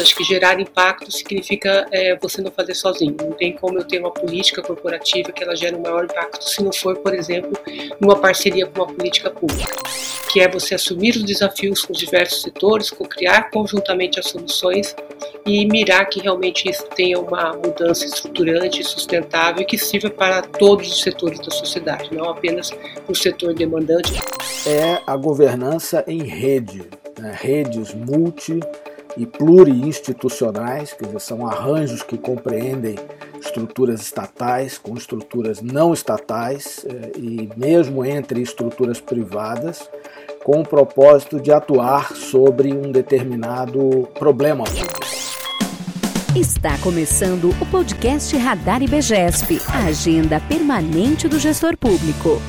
Acho que gerar impacto significa é, você não fazer sozinho. Não tem como eu ter uma política corporativa que ela gere um maior impacto se não for, por exemplo, numa parceria com uma política pública, que é você assumir os desafios com os diversos setores, criar conjuntamente as soluções e mirar que realmente isso tenha uma mudança estruturante, sustentável e que sirva para todos os setores da sociedade, não apenas para o setor demandante. É a governança em rede, né? redes multi e pluriinstitucionais, quer dizer, são arranjos que compreendem estruturas estatais com estruturas não estatais eh, e mesmo entre estruturas privadas, com o propósito de atuar sobre um determinado problema. Está começando o podcast Radar IBGESP, a agenda permanente do gestor público.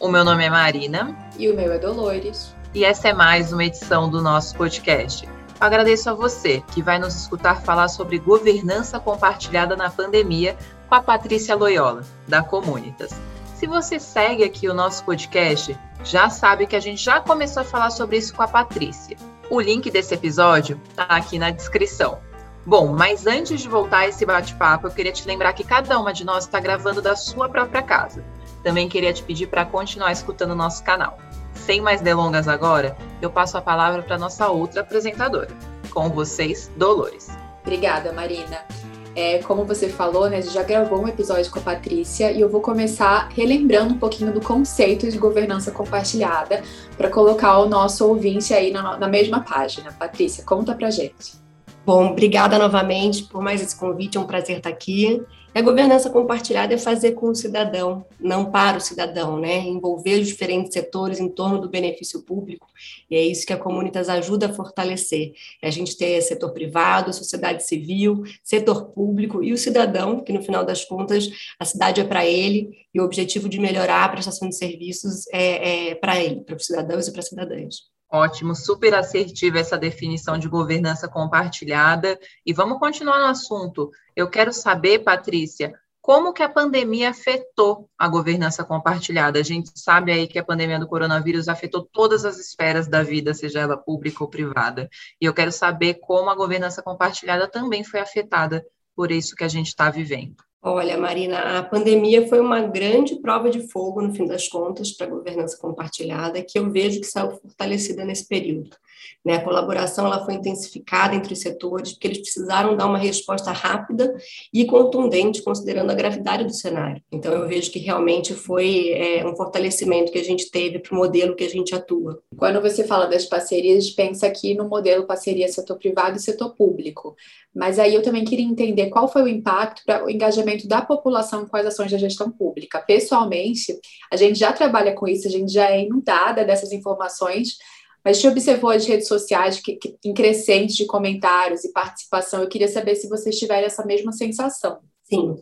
O meu nome é Marina. E o meu é Dolores. E essa é mais uma edição do nosso podcast. Agradeço a você que vai nos escutar falar sobre governança compartilhada na pandemia com a Patrícia Loyola, da Comunitas. Se você segue aqui o nosso podcast, já sabe que a gente já começou a falar sobre isso com a Patrícia. O link desse episódio está aqui na descrição. Bom, mas antes de voltar a esse bate-papo, eu queria te lembrar que cada uma de nós está gravando da sua própria casa. Também queria te pedir para continuar escutando o nosso canal. Sem mais delongas agora, eu passo a palavra para nossa outra apresentadora. Com vocês, Dolores. Obrigada, Marina. É, como você falou, né, a gente já gravou um episódio com a Patrícia e eu vou começar relembrando um pouquinho do conceito de governança compartilhada para colocar o nosso ouvinte aí na, na mesma página. Patrícia, conta pra gente. Bom, obrigada novamente por mais esse convite, é um prazer estar aqui. A governança compartilhada é fazer com o cidadão, não para o cidadão, né? Envolver os diferentes setores em torno do benefício público, e é isso que a Comunitas ajuda a fortalecer. É a gente ter setor privado, sociedade civil, setor público e o cidadão, que no final das contas a cidade é para ele, e o objetivo de melhorar a prestação de serviços é, é para ele, para os cidadãos e para as cidadãs. Ótimo, super assertiva essa definição de governança compartilhada. E vamos continuar no assunto. Eu quero saber, Patrícia, como que a pandemia afetou a governança compartilhada? A gente sabe aí que a pandemia do coronavírus afetou todas as esferas da vida, seja ela pública ou privada. E eu quero saber como a governança compartilhada também foi afetada por isso que a gente está vivendo. Olha, Marina, a pandemia foi uma grande prova de fogo, no fim das contas, para a governança compartilhada, que eu vejo que saiu fortalecida nesse período. Né? A colaboração ela foi intensificada entre os setores, porque eles precisaram dar uma resposta rápida e contundente, considerando a gravidade do cenário. Então, eu vejo que realmente foi é, um fortalecimento que a gente teve para o modelo que a gente atua. Quando você fala das parcerias, pensa aqui no modelo parceria setor privado e setor público. Mas aí eu também queria entender qual foi o impacto para o engajamento da população com as ações da gestão pública. Pessoalmente, a gente já trabalha com isso, a gente já é inundada dessas informações mas gente observou as redes sociais que, que, em crescente de comentários e participação. Eu queria saber se vocês tiverem essa mesma sensação. Sim.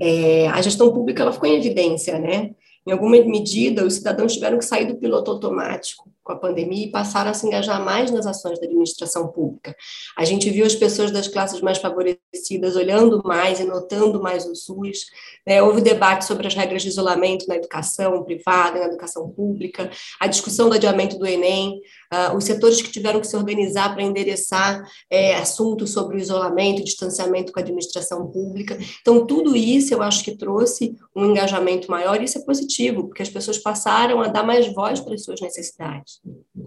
É, a gestão pública ela ficou em evidência, né? Em alguma medida, os cidadãos tiveram que sair do piloto automático com a pandemia e passaram a se engajar mais nas ações da administração pública. A gente viu as pessoas das classes mais favorecidas olhando mais e notando mais o SUS. Né? Houve debate sobre as regras de isolamento na educação privada, na educação pública, a discussão do adiamento do Enem, uh, os setores que tiveram que se organizar para endereçar é, assuntos sobre o isolamento distanciamento com a administração pública. Então, tudo isso eu acho que trouxe um engajamento maior e isso é positivo, porque as pessoas passaram a dar mais voz para as suas necessidades.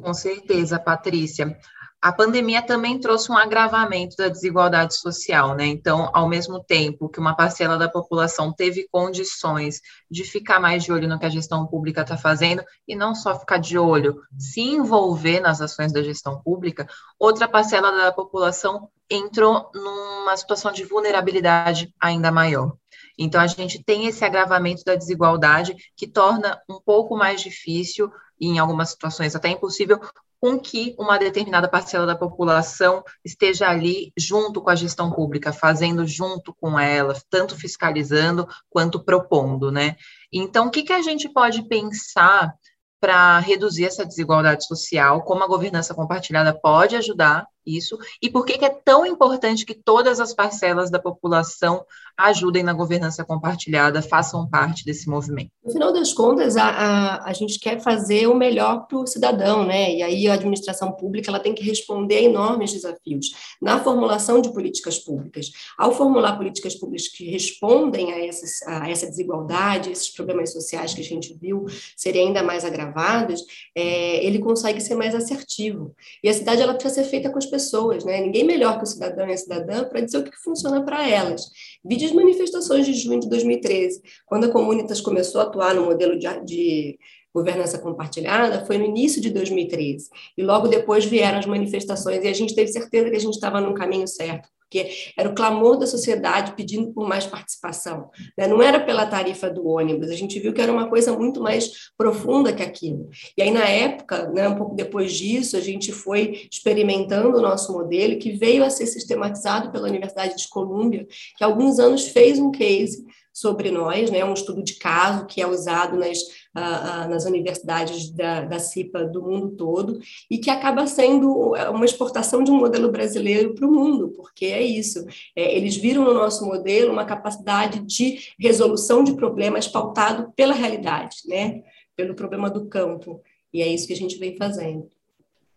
Com certeza, Patrícia. A pandemia também trouxe um agravamento da desigualdade social, né? Então, ao mesmo tempo que uma parcela da população teve condições de ficar mais de olho no que a gestão pública está fazendo, e não só ficar de olho, se envolver nas ações da gestão pública, outra parcela da população entrou numa situação de vulnerabilidade ainda maior. Então, a gente tem esse agravamento da desigualdade que torna um pouco mais difícil e em algumas situações até impossível, com que uma determinada parcela da população esteja ali junto com a gestão pública, fazendo junto com ela, tanto fiscalizando quanto propondo, né? Então, o que, que a gente pode pensar para reduzir essa desigualdade social, como a governança compartilhada pode ajudar isso e por que, que é tão importante que todas as parcelas da população ajudem na governança compartilhada, façam parte desse movimento. No final das contas, a, a, a gente quer fazer o melhor para o cidadão, né? E aí a administração pública ela tem que responder a enormes desafios na formulação de políticas públicas. Ao formular políticas públicas que respondem a, essas, a essa desigualdade, esses problemas sociais que a gente viu serem ainda mais agravados, é, ele consegue ser mais assertivo. E a cidade ela precisa ser feita com as pessoas, né? Ninguém melhor que o cidadão e a cidadã para dizer o que funciona para elas. Vide as manifestações de junho de 2013, quando a Comunitas começou a atuar no modelo de, de governança compartilhada foi no início de 2013. E logo depois vieram as manifestações e a gente teve certeza que a gente estava no caminho certo porque era o clamor da sociedade pedindo por mais participação. Né? Não era pela tarifa do ônibus, a gente viu que era uma coisa muito mais profunda que aquilo. E aí, na época, né, um pouco depois disso, a gente foi experimentando o nosso modelo, que veio a ser sistematizado pela Universidade de Colômbia, que há alguns anos fez um case sobre nós, né, um estudo de caso que é usado nas, uh, nas universidades da, da CIPA do mundo todo e que acaba sendo uma exportação de um modelo brasileiro para o mundo, porque é isso. É, eles viram no nosso modelo uma capacidade de resolução de problemas pautado pela realidade, né, pelo problema do campo. E é isso que a gente vem fazendo.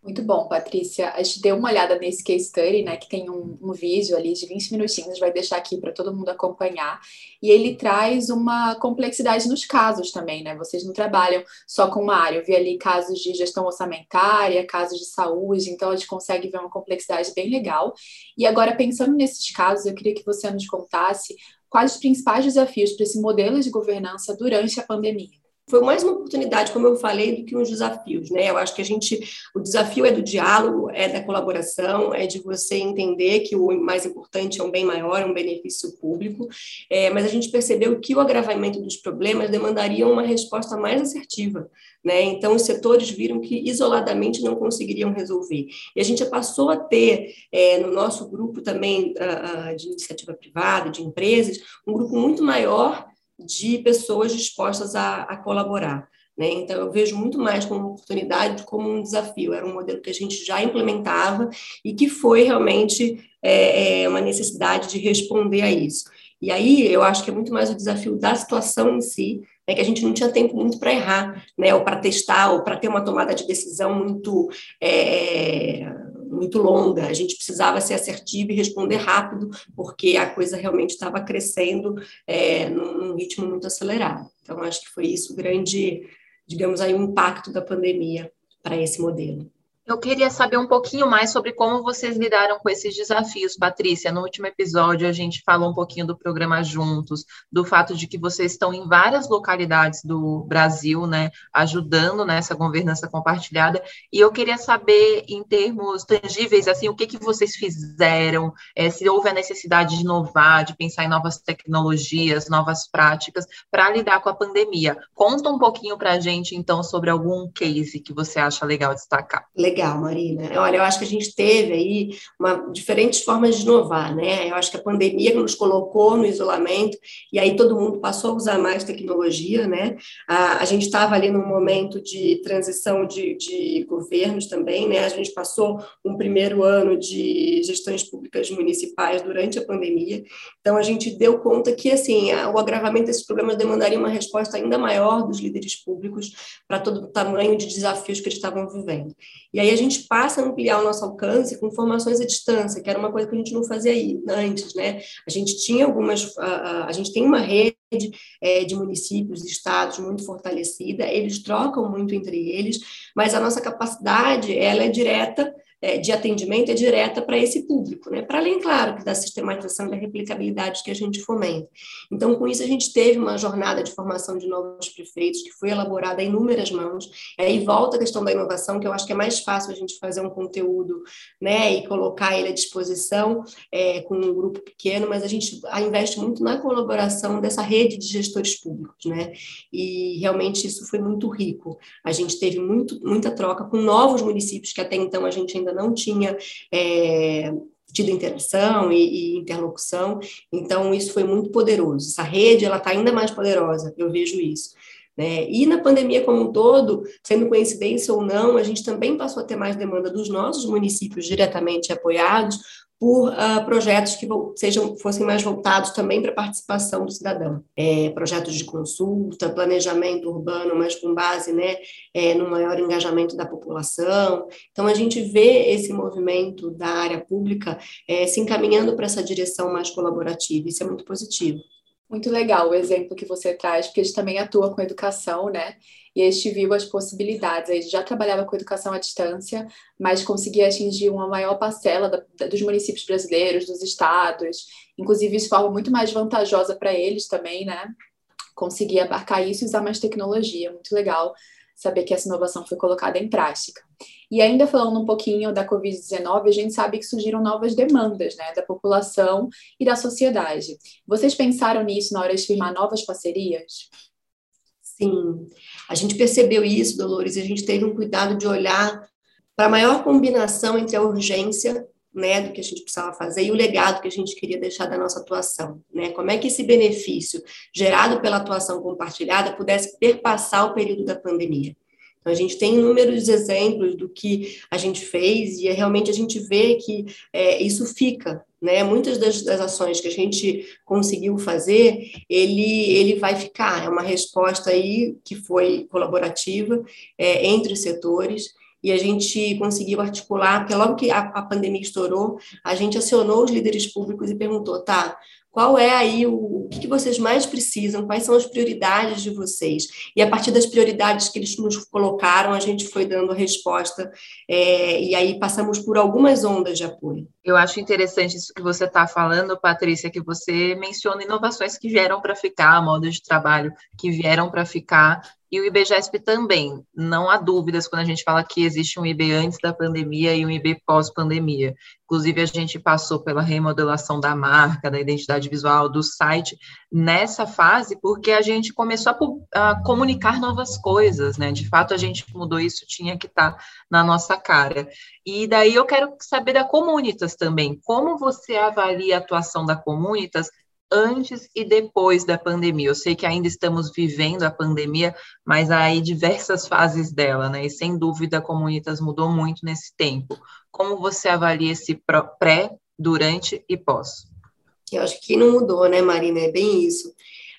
Muito bom, Patrícia. A gente deu uma olhada nesse case study, né, que tem um, um vídeo ali de 20 minutinhos, vai deixar aqui para todo mundo acompanhar. E ele traz uma complexidade nos casos também, né? Vocês não trabalham só com uma área. Eu vi ali casos de gestão orçamentária, casos de saúde, então a gente consegue ver uma complexidade bem legal. E agora, pensando nesses casos, eu queria que você nos contasse quais os principais desafios para esse modelo de governança durante a pandemia foi mais uma oportunidade, como eu falei, do que uns desafios, né? Eu acho que a gente, o desafio é do diálogo, é da colaboração, é de você entender que o mais importante é um bem maior, é um benefício público, é, mas a gente percebeu que o agravamento dos problemas demandaria uma resposta mais assertiva, né? Então, os setores viram que isoladamente não conseguiriam resolver. E a gente passou a ter, é, no nosso grupo também uh, de iniciativa privada, de empresas, um grupo muito maior de pessoas dispostas a, a colaborar. Né? Então, eu vejo muito mais como uma oportunidade como um desafio. Era um modelo que a gente já implementava e que foi realmente é, é, uma necessidade de responder a isso. E aí, eu acho que é muito mais o desafio da situação em si, né, que a gente não tinha tempo muito para errar, né, ou para testar, ou para ter uma tomada de decisão muito é, muito longa, a gente precisava ser assertivo e responder rápido, porque a coisa realmente estava crescendo é, num, num ritmo muito acelerado. Então, acho que foi isso o grande, digamos aí, o impacto da pandemia para esse modelo. Eu queria saber um pouquinho mais sobre como vocês lidaram com esses desafios, Patrícia. No último episódio, a gente falou um pouquinho do programa Juntos, do fato de que vocês estão em várias localidades do Brasil, né, ajudando nessa governança compartilhada. E eu queria saber, em termos tangíveis, assim, o que, que vocês fizeram, é, se houve a necessidade de inovar, de pensar em novas tecnologias, novas práticas, para lidar com a pandemia. Conta um pouquinho para a gente, então, sobre algum case que você acha legal destacar. Legal legal, Marina. Olha, eu acho que a gente teve aí uma, diferentes formas de inovar, né? Eu acho que a pandemia nos colocou no isolamento e aí todo mundo passou a usar mais tecnologia, né? A, a gente estava ali num momento de transição de, de governos também, né? A gente passou um primeiro ano de gestões públicas municipais durante a pandemia, então a gente deu conta que, assim, o agravamento desses problemas demandaria uma resposta ainda maior dos líderes públicos para todo o tamanho de desafios que eles estavam vivendo. E aí a gente passa a ampliar o nosso alcance com formações à distância, que era uma coisa que a gente não fazia aí, antes, né? A gente tinha algumas, a, a gente tem uma rede é, de municípios, estados muito fortalecida, eles trocam muito entre eles, mas a nossa capacidade, ela é direta de atendimento é direta para esse público, né? para além, claro, da sistematização e da replicabilidade que a gente fomenta. Então, com isso, a gente teve uma jornada de formação de novos prefeitos que foi elaborada em inúmeras mãos, e aí volta a questão da inovação, que eu acho que é mais fácil a gente fazer um conteúdo né, e colocar ele à disposição é, com um grupo pequeno, mas a gente investe muito na colaboração dessa rede de gestores públicos, né? e realmente isso foi muito rico. A gente teve muito, muita troca com novos municípios que até então a gente ainda não tinha é, tido interação e, e, interlocução, então isso foi muito poderoso. Essa rede ela está ainda mais poderosa, eu vejo isso. Né? E na pandemia como um todo, sendo coincidência ou não, a gente também passou a ter mais demanda dos nossos municípios diretamente apoiados por uh, projetos que sejam, fossem mais voltados também para a participação do cidadão. É, projetos de consulta, planejamento urbano, mas com base né, é, no maior engajamento da população. Então, a gente vê esse movimento da área pública é, se encaminhando para essa direção mais colaborativa, isso é muito positivo. Muito legal o exemplo que você traz, porque a gente também atua com educação, né? E a gente viu as possibilidades. A gente já trabalhava com educação à distância, mas conseguia atingir uma maior parcela da, da, dos municípios brasileiros, dos estados, inclusive de forma muito mais vantajosa para eles também, né? Conseguir abarcar isso e usar mais tecnologia. Muito legal saber que essa inovação foi colocada em prática. E ainda falando um pouquinho da Covid-19, a gente sabe que surgiram novas demandas né, da população e da sociedade. Vocês pensaram nisso na hora de firmar novas parcerias? Sim, a gente percebeu isso, Dolores, e a gente teve um cuidado de olhar para a maior combinação entre a urgência né, do que a gente precisava fazer e o legado que a gente queria deixar da nossa atuação, né? Como é que esse benefício gerado pela atuação compartilhada pudesse perpassar o período da pandemia? Então, a gente tem inúmeros exemplos do que a gente fez e é realmente a gente vê que é, isso fica, né? Muitas das, das, ações que a gente conseguiu fazer, ele, ele vai ficar. É uma resposta aí que foi colaborativa é, entre os setores e a gente conseguiu articular, porque logo que a, a pandemia estourou, a gente acionou os líderes públicos e perguntou, tá, qual é aí o, o que vocês mais precisam, quais são as prioridades de vocês. E a partir das prioridades que eles nos colocaram, a gente foi dando a resposta, é, e aí passamos por algumas ondas de apoio. Eu acho interessante isso que você está falando, Patrícia, que você menciona inovações que vieram para ficar, modos de trabalho que vieram para ficar, e o IBGESP também. Não há dúvidas quando a gente fala que existe um IB antes da pandemia e um IB pós-pandemia. Inclusive, a gente passou pela remodelação da marca, da identidade visual, do site, nessa fase, porque a gente começou a, a comunicar novas coisas, né? De fato, a gente mudou isso, tinha que estar tá na nossa cara. E daí eu quero saber da Comunitas também. Como você avalia a atuação da Comunitas antes e depois da pandemia. Eu sei que ainda estamos vivendo a pandemia, mas há aí diversas fases dela, né? E sem dúvida a Comunitas mudou muito nesse tempo. Como você avalia esse pré, durante e pós? Eu acho que não mudou, né, Marina? É bem isso.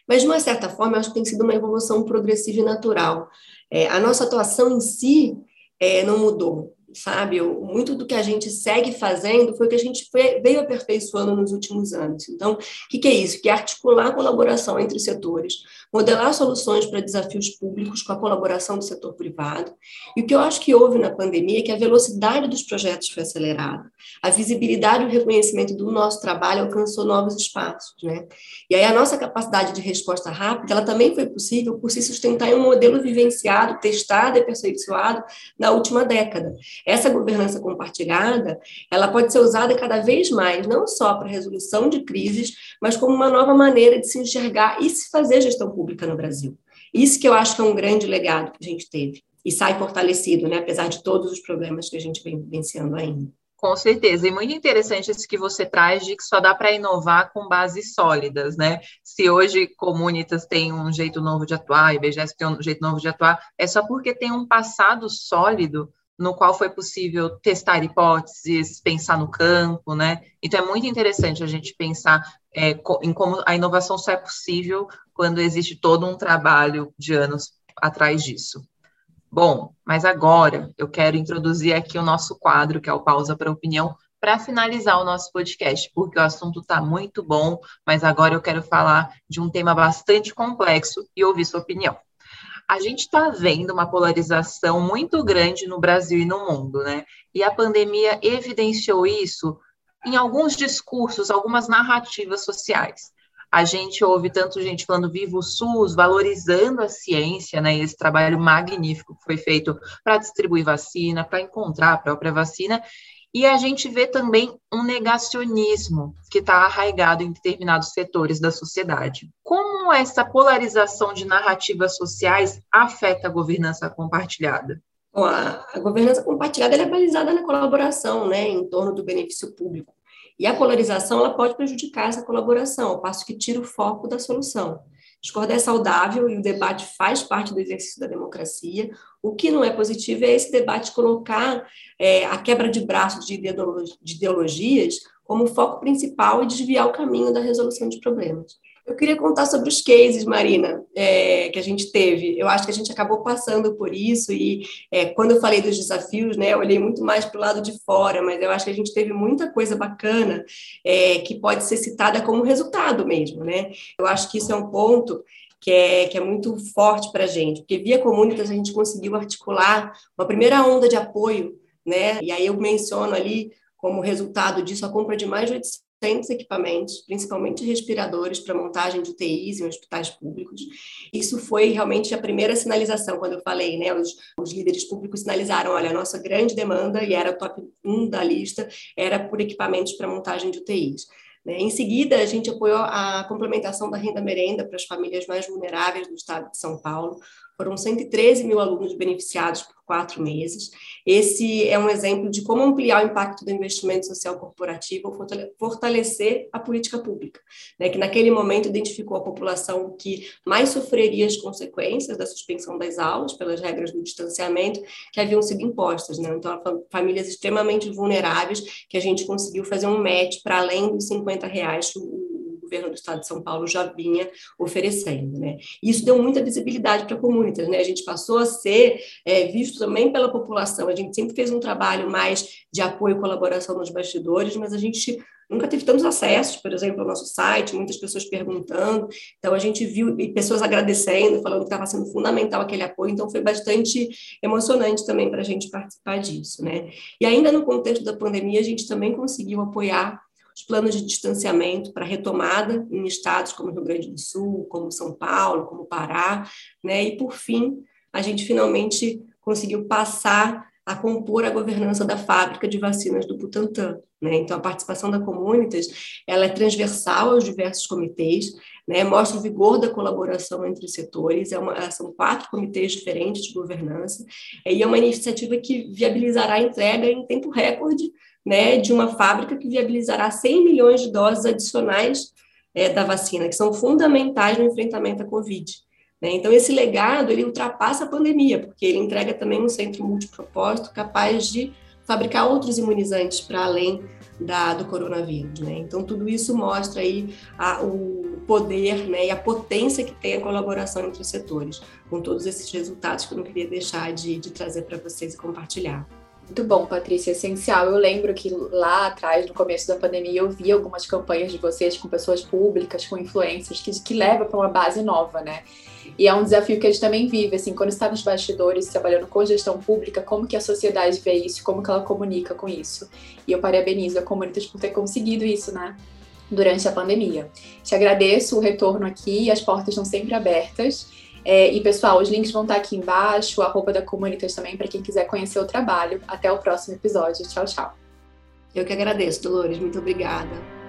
Mas, de uma certa forma, eu acho que tem sido uma evolução progressiva e natural. É, a nossa atuação em si é, não mudou sabe? Muito do que a gente segue fazendo foi o que a gente veio aperfeiçoando nos últimos anos. Então, o que, que é isso? Que é articular a colaboração entre setores, modelar soluções para desafios públicos com a colaboração do setor privado. E o que eu acho que houve na pandemia é que a velocidade dos projetos foi acelerada, a visibilidade e o reconhecimento do nosso trabalho alcançou novos espaços, né? E aí a nossa capacidade de resposta rápida, ela também foi possível por se sustentar em um modelo vivenciado, testado e aperfeiçoado na última década. Essa governança compartilhada, ela pode ser usada cada vez mais, não só para resolução de crises, mas como uma nova maneira de se enxergar e se fazer gestão pública no Brasil. Isso que eu acho que é um grande legado que a gente teve e sai fortalecido, né, apesar de todos os problemas que a gente vem vivenciando ainda. Com certeza, e muito interessante isso que você traz de que só dá para inovar com bases sólidas, né? Se hoje Comunitas tem um jeito novo de atuar, IBGES tem um jeito novo de atuar, é só porque tem um passado sólido no qual foi possível testar hipóteses, pensar no campo, né? Então é muito interessante a gente pensar é, em como a inovação só é possível quando existe todo um trabalho de anos atrás disso. Bom, mas agora eu quero introduzir aqui o nosso quadro, que é o Pausa para Opinião, para finalizar o nosso podcast, porque o assunto está muito bom, mas agora eu quero falar de um tema bastante complexo e ouvir sua opinião a gente está vendo uma polarização muito grande no Brasil e no mundo, né? E a pandemia evidenciou isso em alguns discursos, algumas narrativas sociais. A gente ouve tanto gente falando viva o SUS, valorizando a ciência, né? Esse trabalho magnífico que foi feito para distribuir vacina, para encontrar a própria vacina, e a gente vê também um negacionismo que está arraigado em determinados setores da sociedade. Como essa polarização de narrativas sociais afeta a governança compartilhada? Bom, a, a, governança compartilhada é baseada na colaboração, né, em torno do benefício público. E a polarização ela pode prejudicar essa colaboração, ao passo que tira o foco da solução. Discordar é saudável e o debate faz parte do exercício da democracia. O que não é positivo é esse debate colocar é, a quebra de braços de, ideologias como foco principal e desviar o caminho da resolução de problemas. Eu queria contar sobre os cases, Marina, é, que a gente teve. Eu acho que a gente acabou passando por isso e é, quando eu falei dos desafios, né, eu olhei muito mais para o lado de fora, mas eu acho que a gente teve muita coisa bacana é, que pode ser citada como resultado mesmo, né? Eu acho que isso é um ponto que é, que é muito forte para a gente, porque via Comunitas a gente conseguiu articular uma primeira onda de apoio, né? E aí eu menciono ali como resultado disso a compra de mais de 800 equipamentos, principalmente respiradores para montagem de UTIs em hospitais públicos. Isso foi realmente a primeira sinalização, quando eu falei, né? Os, os líderes públicos sinalizaram, olha, a nossa grande demanda, e era o top 1 da lista, era por equipamentos para montagem de UTIs. Né? Em seguida, a gente apoiou a complementação da renda merenda para as famílias mais vulneráveis do estado de São Paulo, foram 113 mil alunos beneficiados por quatro meses. Esse é um exemplo de como ampliar o impacto do investimento social corporativo ou fortalecer a política pública, né, que naquele momento identificou a população que mais sofreria as consequências da suspensão das aulas pelas regras do distanciamento que haviam sido impostas. Né? Então, famílias extremamente vulneráveis que a gente conseguiu fazer um match para além dos 50 reais governo do estado de São Paulo já vinha oferecendo. Né? Isso deu muita visibilidade para a comunidade, né? a gente passou a ser é, visto também pela população, a gente sempre fez um trabalho mais de apoio e colaboração nos bastidores, mas a gente nunca teve tantos acessos, por exemplo, ao nosso site, muitas pessoas perguntando, então a gente viu pessoas agradecendo, falando que estava sendo fundamental aquele apoio, então foi bastante emocionante também para a gente participar disso, né? E ainda no contexto da pandemia, a gente também conseguiu apoiar os planos de distanciamento para retomada em estados como Rio Grande do Sul, como São Paulo, como Pará, né? E por fim, a gente finalmente conseguiu passar a compor a governança da fábrica de vacinas do Butantan. Né? Então, a participação da Comunitas ela é transversal aos diversos comitês, né? mostra o vigor da colaboração entre os setores, é uma, são quatro comitês diferentes de governança, e é uma iniciativa que viabilizará a entrega em tempo recorde né, de uma fábrica que viabilizará 100 milhões de doses adicionais é, da vacina, que são fundamentais no enfrentamento à Covid. Né? Então, esse legado, ele ultrapassa a pandemia, porque ele entrega também um centro multipropósito capaz de fabricar outros imunizantes para além da, do coronavírus. Né? Então, tudo isso mostra aí a, o poder né, e a potência que tem a colaboração entre os setores, com todos esses resultados que eu não queria deixar de, de trazer para vocês e compartilhar. Muito bom, Patrícia, essencial. Eu lembro que lá atrás, no começo da pandemia, eu vi algumas campanhas de vocês com pessoas públicas, com influências, que, que leva para uma base nova, né? E é um desafio que a gente também vive, assim, quando está nos bastidores, trabalhando com gestão pública, como que a sociedade vê isso, como que ela comunica com isso. E eu parabenizo a Comunitas por ter conseguido isso, né? Durante a pandemia. Te agradeço o retorno aqui, as portas estão sempre abertas. É, e pessoal, os links vão estar aqui embaixo, a roupa da Comunitas também, para quem quiser conhecer o trabalho. Até o próximo episódio. Tchau, tchau. Eu que agradeço, Dolores. Muito obrigada.